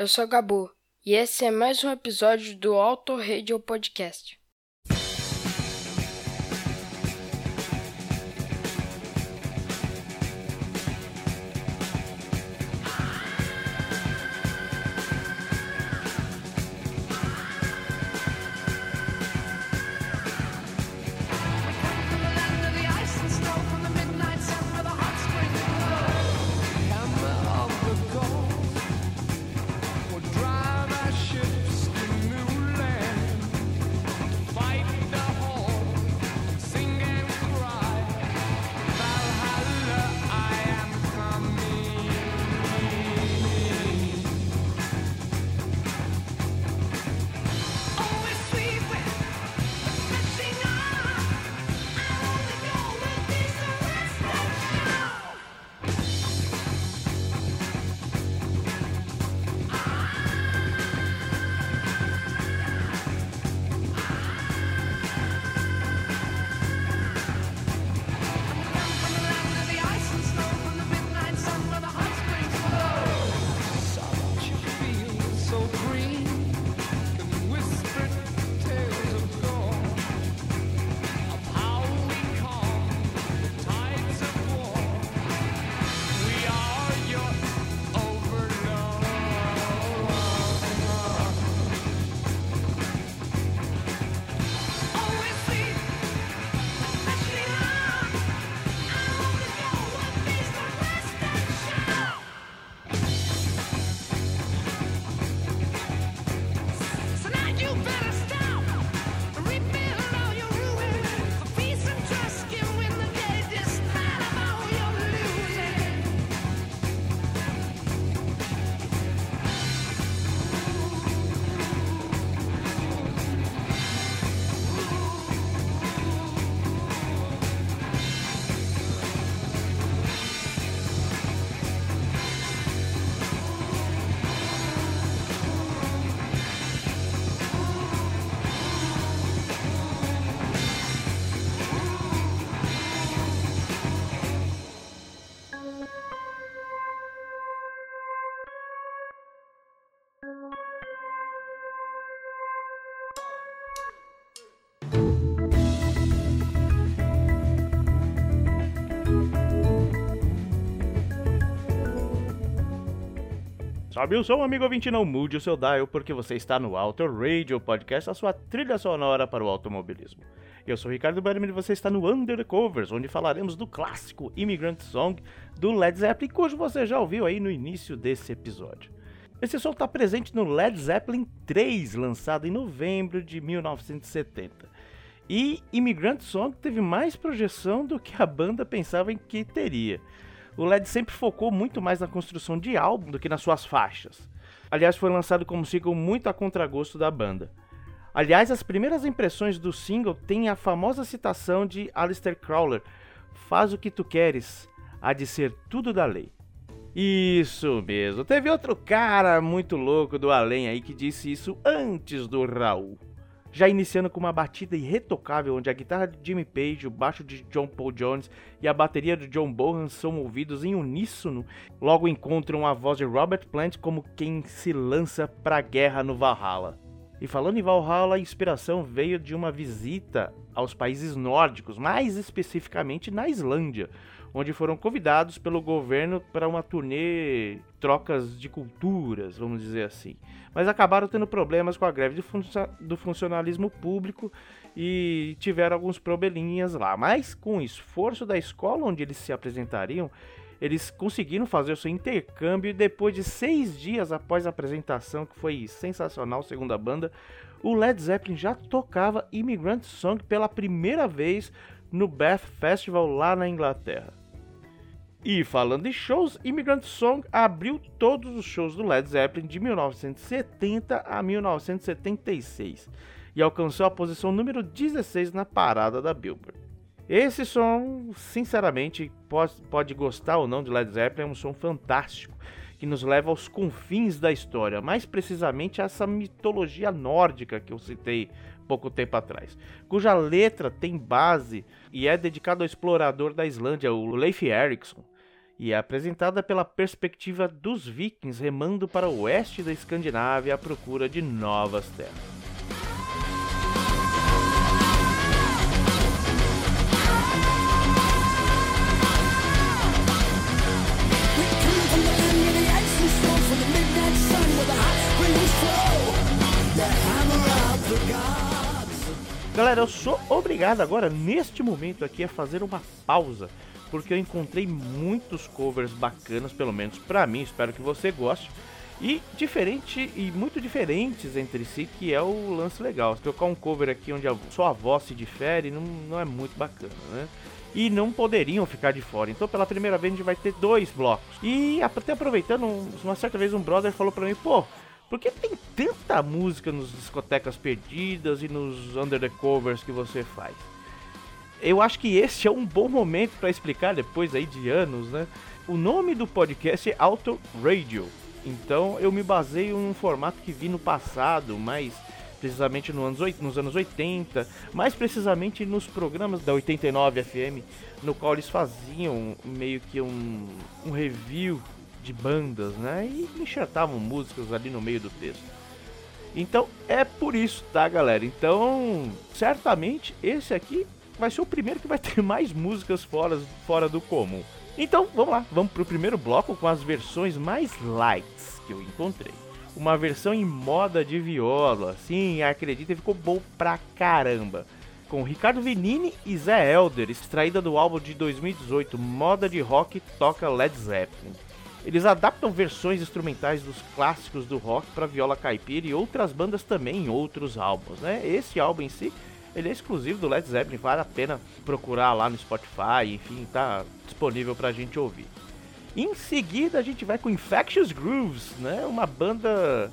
eu sou Gabu e esse é mais um episódio do Auto Radio Podcast. Sobe o som, amigo ouvinte, não mude o seu dial, porque você está no Auto Radio Podcast, a sua trilha sonora para o automobilismo. Eu sou Ricardo Berman e você está no Under the Covers, onde falaremos do clássico Immigrant Song do Led Zeppelin, cujo você já ouviu aí no início desse episódio. Esse som está presente no Led Zeppelin 3, lançado em novembro de 1970. E Immigrant Song teve mais projeção do que a banda pensava em que teria o LED sempre focou muito mais na construção de álbum do que nas suas faixas. Aliás, foi lançado como single muito a contragosto da banda. Aliás, as primeiras impressões do single têm a famosa citação de Alistair Crowler: Faz o que tu queres, há de ser tudo da lei. Isso mesmo, teve outro cara muito louco do além aí que disse isso antes do Raul já iniciando com uma batida irretocável onde a guitarra de Jimmy Page, o baixo de John Paul Jones e a bateria de John Bonham são ouvidos em uníssono, logo encontram a voz de Robert Plant como quem se lança para a guerra no Valhalla. E falando em Valhalla, a inspiração veio de uma visita aos países nórdicos, mais especificamente na Islândia, onde foram convidados pelo governo para uma turnê trocas de culturas, vamos dizer assim. Mas acabaram tendo problemas com a greve do funcionalismo público e tiveram alguns probleminhas lá. Mas com o esforço da escola onde eles se apresentariam, eles conseguiram fazer o seu intercâmbio e depois de seis dias após a apresentação, que foi sensacional segundo a banda, o Led Zeppelin já tocava Immigrant Song pela primeira vez no Bath Festival lá na Inglaterra. E falando em shows, Immigrant Song abriu todos os shows do Led Zeppelin de 1970 a 1976 e alcançou a posição número 16 na parada da Billboard. Esse som, sinceramente, pode, pode gostar ou não de Led Zeppelin, é um som fantástico que nos leva aos confins da história, mais precisamente a essa mitologia nórdica que eu citei pouco tempo atrás, cuja letra tem base e é dedicado ao explorador da Islândia, o Leif Erikson, e é apresentada pela perspectiva dos vikings remando para o oeste da Escandinávia à procura de novas terras. Galera, eu sou obrigado agora, neste momento aqui, a fazer uma pausa, porque eu encontrei muitos covers bacanas, pelo menos pra mim, espero que você goste. E diferente e muito diferentes entre si, que é o lance legal. Se tocar um cover aqui onde a, só a voz se difere, não, não é muito bacana, né? E não poderiam ficar de fora. Então, pela primeira vez, a gente vai ter dois blocos. E até aproveitando, uma certa vez um brother falou pra mim, pô, porque tem tanta música nos discotecas perdidas e nos under the covers que você faz. Eu acho que esse é um bom momento para explicar depois aí de anos, né? O nome do podcast é Auto Radio. Então eu me baseio num formato que vi no passado, mais precisamente no anos, nos anos 80, mais precisamente nos programas da 89 FM, no qual eles faziam meio que um, um review de bandas, né? E enxertavam músicas ali no meio do texto. Então é por isso, tá, galera? Então, certamente esse aqui vai ser o primeiro que vai ter mais músicas fora, fora do comum. Então, vamos lá, vamos pro primeiro bloco com as versões mais lights que eu encontrei. Uma versão em moda de viola, sim, acredita, ficou bom pra caramba. Com Ricardo Venini e Zé Elder, extraída do álbum de 2018 Moda de Rock Toca Led Zeppelin. Eles adaptam versões instrumentais dos clássicos do rock para viola caipira e outras bandas também em outros álbuns, né? Esse álbum em si, ele é exclusivo do Led Zeppelin, vale a pena procurar lá no Spotify, enfim, tá disponível pra gente ouvir. Em seguida, a gente vai com Infectious Grooves, né? Uma banda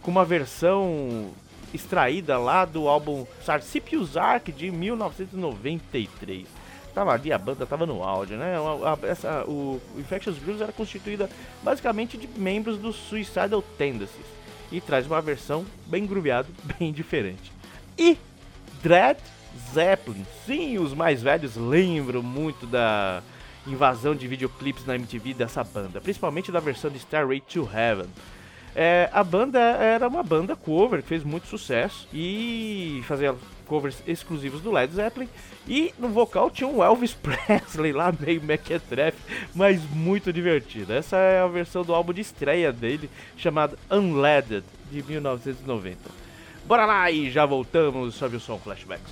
com uma versão extraída lá do álbum Sarcipius Ark de 1993 tava ali, a banda tava no áudio, né? Essa, o Infectious Grooves era constituída basicamente de membros do Suicidal Tendencies e traz uma versão bem grooveada, bem diferente. E Dread Zeppelin, sim, os mais velhos lembram muito da invasão de videoclipes na MTV dessa banda, principalmente da versão de Starway to Heaven. É, a banda era uma banda cover que fez muito sucesso e fazia covers exclusivos do Led Zeppelin. E no vocal tinha um Elvis Presley lá, meio mequetrefe, mas muito divertido. Essa é a versão do álbum de estreia dele, chamado Unleaded, de 1990. Bora lá e já voltamos sobre o som Flashback.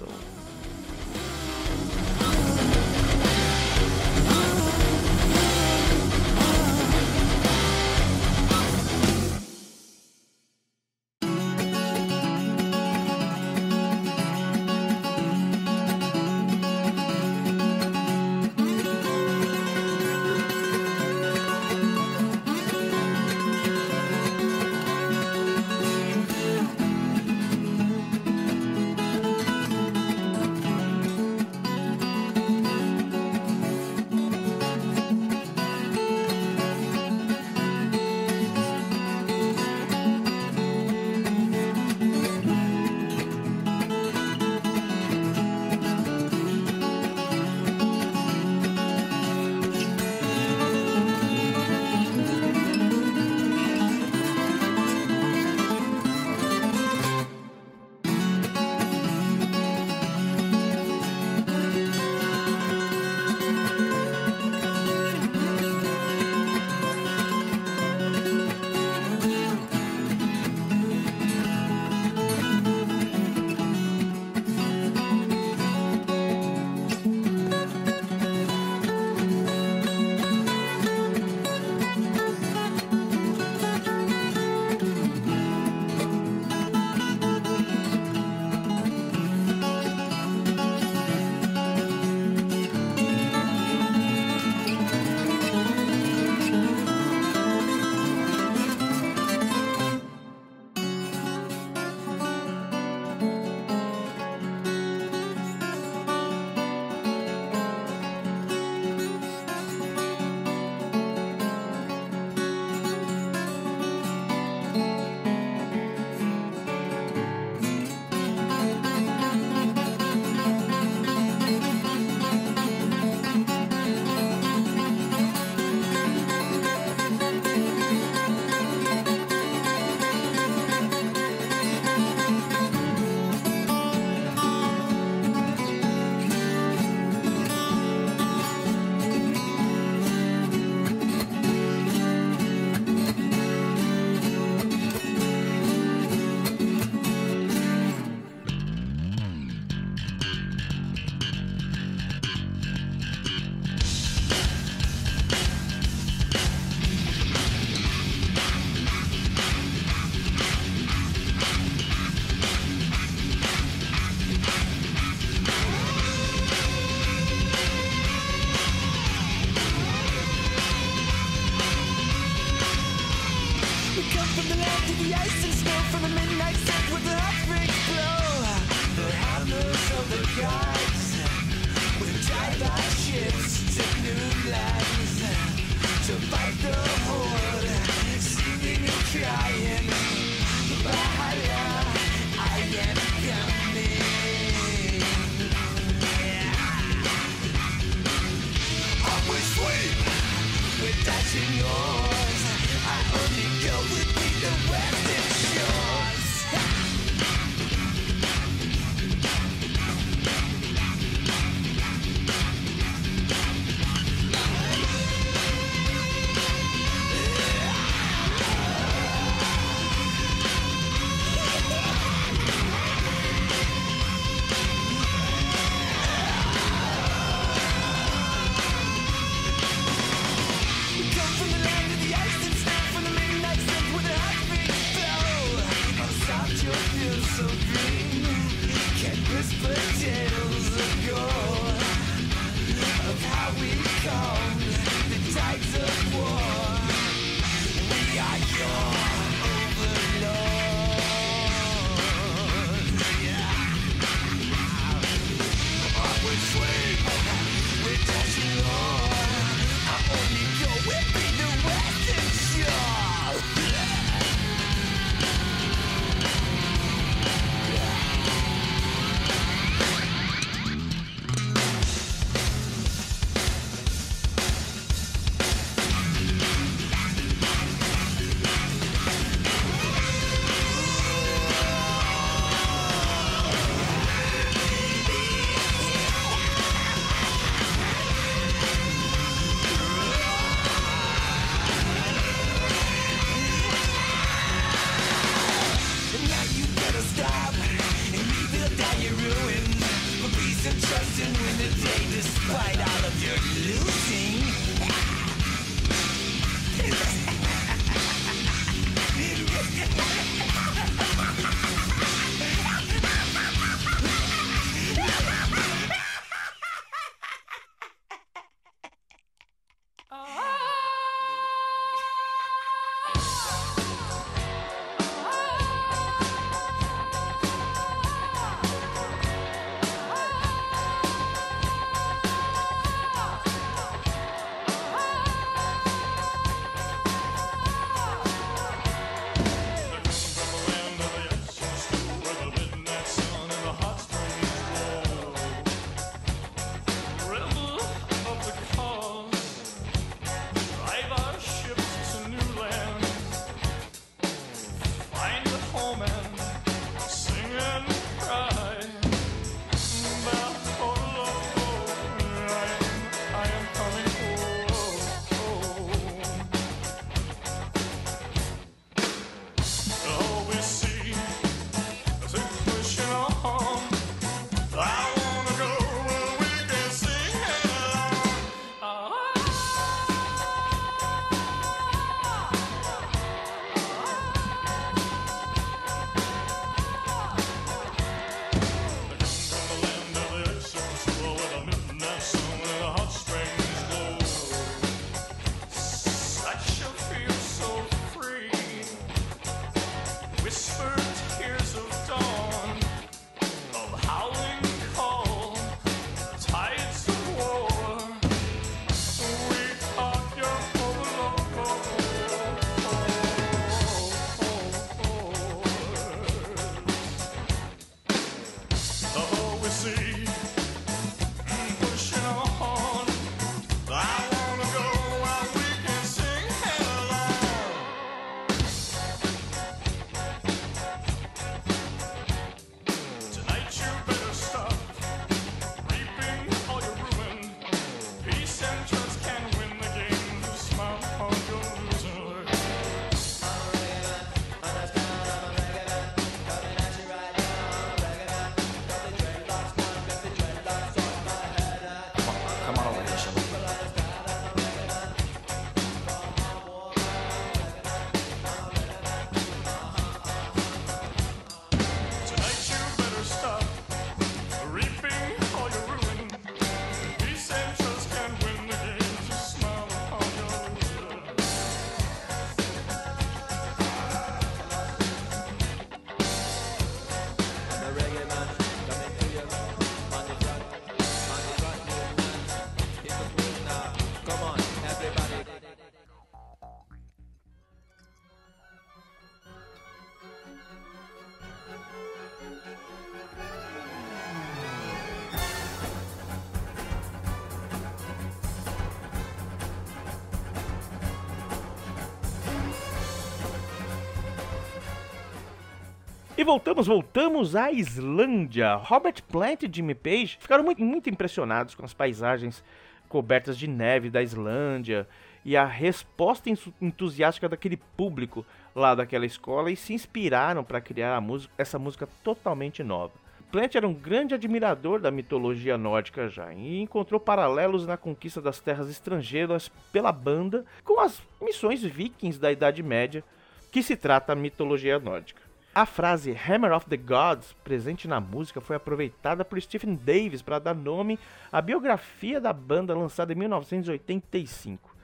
E voltamos, voltamos à Islândia. Robert Plant e Jimmy Page ficaram muito, muito impressionados com as paisagens cobertas de neve da Islândia e a resposta entusiástica daquele público lá daquela escola e se inspiraram para criar música, essa música totalmente nova. Plant era um grande admirador da mitologia nórdica já e encontrou paralelos na conquista das terras estrangeiras pela banda com as missões vikings da Idade Média, que se trata a mitologia nórdica. A frase Hammer of the Gods, presente na música, foi aproveitada por Stephen Davis para dar nome à biografia da banda lançada em 1985.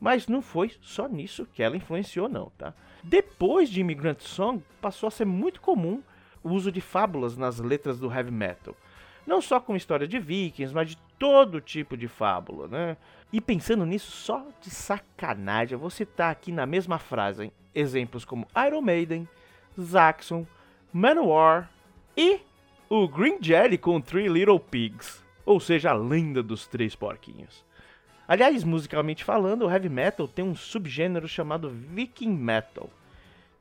Mas não foi só nisso que ela influenciou, não, tá? Depois de Immigrant Song, passou a ser muito comum o uso de fábulas nas letras do heavy metal. Não só com história de vikings, mas de todo tipo de fábula, né? E pensando nisso, só de sacanagem, eu vou citar aqui na mesma frase hein? exemplos como Iron Maiden, Zaxxon, Manowar e o Green Jelly com Three Little Pigs, ou seja, a lenda dos três porquinhos. Aliás, musicalmente falando, o heavy metal tem um subgênero chamado Viking Metal,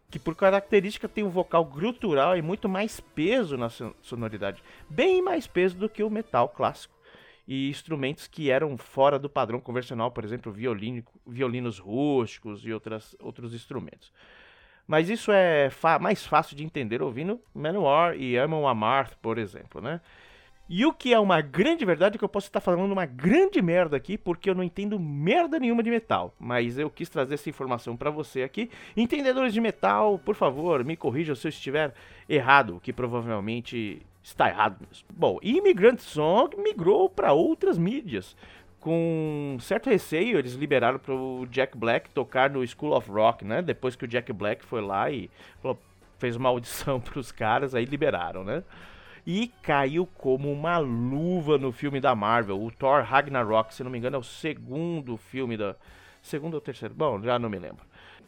que por característica tem um vocal grutural e muito mais peso na son- sonoridade, bem mais peso do que o metal clássico. E instrumentos que eram fora do padrão convencional, por exemplo, violino, violinos rústicos e outras, outros instrumentos. Mas isso é mais fácil de entender ouvindo Manowar e Amon Amarth, por exemplo, né? E o que é uma grande verdade é que eu posso estar falando uma grande merda aqui, porque eu não entendo merda nenhuma de metal. Mas eu quis trazer essa informação pra você aqui. Entendedores de metal, por favor, me corrijam se eu estiver errado, que provavelmente está errado mesmo. Bom, Immigrant Song migrou para outras mídias. Com certo receio, eles liberaram para o Jack Black tocar no School of Rock, né? Depois que o Jack Black foi lá e falou- fez uma audição para os caras, aí liberaram, né? E caiu como uma luva no filme da Marvel, o Thor Ragnarok, se não me engano, é o segundo filme da. Segundo ou terceiro? Bom, já não me lembro.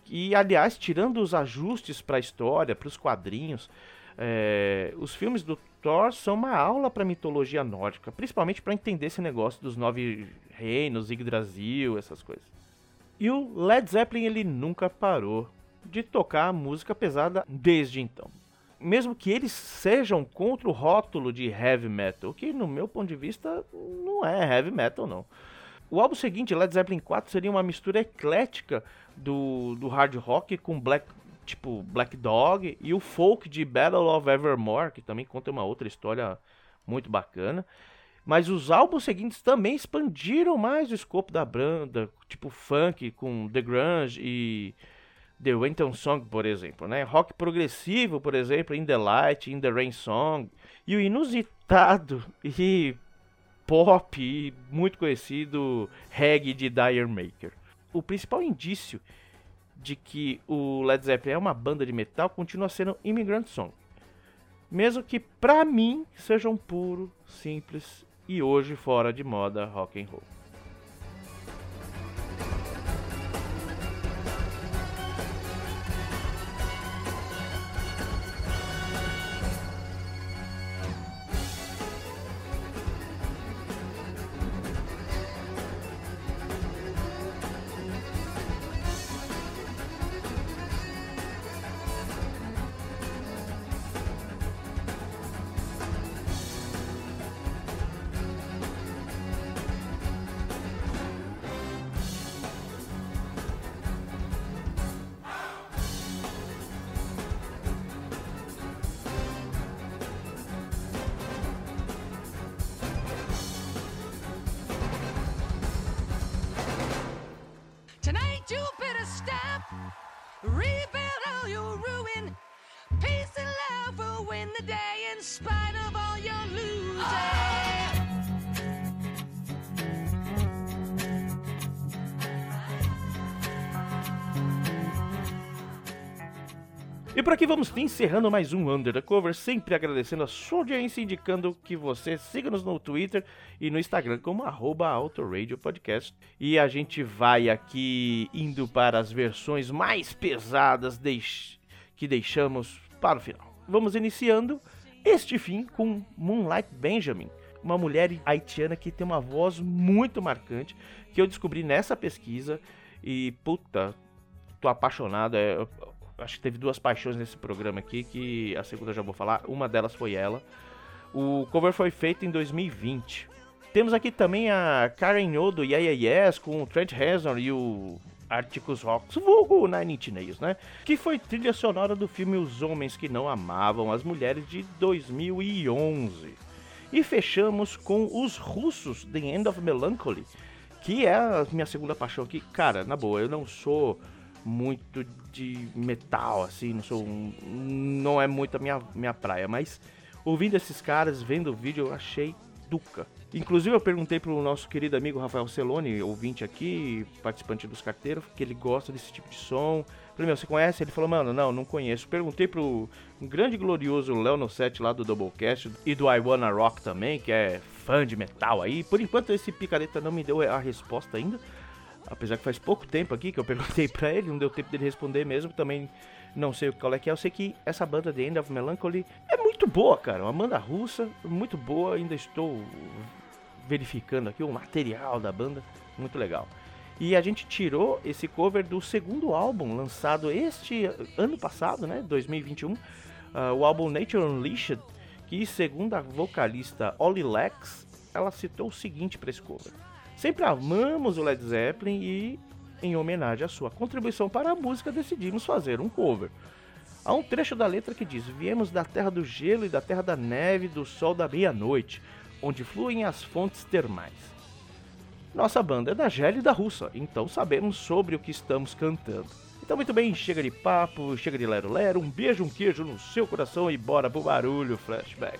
E, aliás, tirando os ajustes para a história, para os quadrinhos, é, os filmes do Thor são uma aula para mitologia nórdica, principalmente para entender esse negócio dos nove reinos, Yggdrasil, essas coisas. E o Led Zeppelin ele nunca parou de tocar música pesada desde então. Mesmo que eles sejam contra o rótulo de heavy metal, que no meu ponto de vista não é heavy metal não. O álbum seguinte, Led Zeppelin 4, seria uma mistura eclética do, do hard rock com black, tipo Black Dog e o folk de Battle of Evermore, que também conta uma outra história muito bacana. Mas os álbuns seguintes também expandiram mais o escopo da banda, tipo funk com The Grunge e The Winter Song, por exemplo, né? Rock progressivo, por exemplo, In the Light, In the Rain Song, e o inusitado e pop e muito conhecido reggae de Dire Maker. O principal indício de que o Led Zeppelin é uma banda de metal continua sendo Immigrant Song. Mesmo que pra mim seja um puro, simples e hoje fora de moda rock and roll. E por aqui vamos encerrando mais um Under the Cover, sempre agradecendo a sua audiência, indicando que você siga-nos no Twitter e no Instagram como arroba Podcast. E a gente vai aqui indo para as versões mais pesadas deix- que deixamos para o final. Vamos iniciando este fim com Moonlight Benjamin, uma mulher haitiana que tem uma voz muito marcante, que eu descobri nessa pesquisa e puta, tô apaixonado. É, acho que teve duas paixões nesse programa aqui, que a segunda já vou falar, uma delas foi ela. O cover foi feito em 2020. Temos aqui também a Karen O do Yeah Yeah Yes com o Trent Reznor e o Articus Rocks, vulgo Nine Inch Nails, né? Que foi trilha sonora do filme Os Homens que Não Amavam as Mulheres de 2011. E fechamos com os russos, The End of Melancholy, que é a minha segunda paixão aqui. Cara, na boa, eu não sou muito de metal, assim, não sou um, não é muito a minha, minha praia, mas ouvindo esses caras, vendo o vídeo, eu achei duca. Inclusive eu perguntei pro nosso querido amigo Rafael Celone, ouvinte aqui, participante dos carteiros, que ele gosta desse tipo de som. Falei, meu, você conhece? Ele falou, mano, não, não conheço. Perguntei pro grande glorioso Léo Nosset lá do Doublecast e do I Wanna Rock também, que é fã de metal aí. Por enquanto esse picareta não me deu a resposta ainda. Apesar que faz pouco tempo aqui que eu perguntei pra ele, não deu tempo dele responder mesmo, também não sei qual é que é. Eu sei que essa banda The End of Melancholy é muito boa, cara. Uma banda russa, muito boa. Ainda estou verificando aqui o material da banda, muito legal. E a gente tirou esse cover do segundo álbum lançado este ano passado, né, 2021, uh, o álbum Nature Unleashed, que segundo a vocalista Ollie Lex, ela citou o seguinte para esse cover: Sempre amamos o Led Zeppelin e, em homenagem à sua contribuição para a música, decidimos fazer um cover. Há um trecho da letra que diz: Viemos da terra do gelo e da terra da neve, do sol da meia-noite, onde fluem as fontes termais. Nossa banda é da gélida russa, então sabemos sobre o que estamos cantando. Então, muito bem, chega de papo, chega de lero-lero, um beijo, um queijo no seu coração e bora pro barulho, Flashback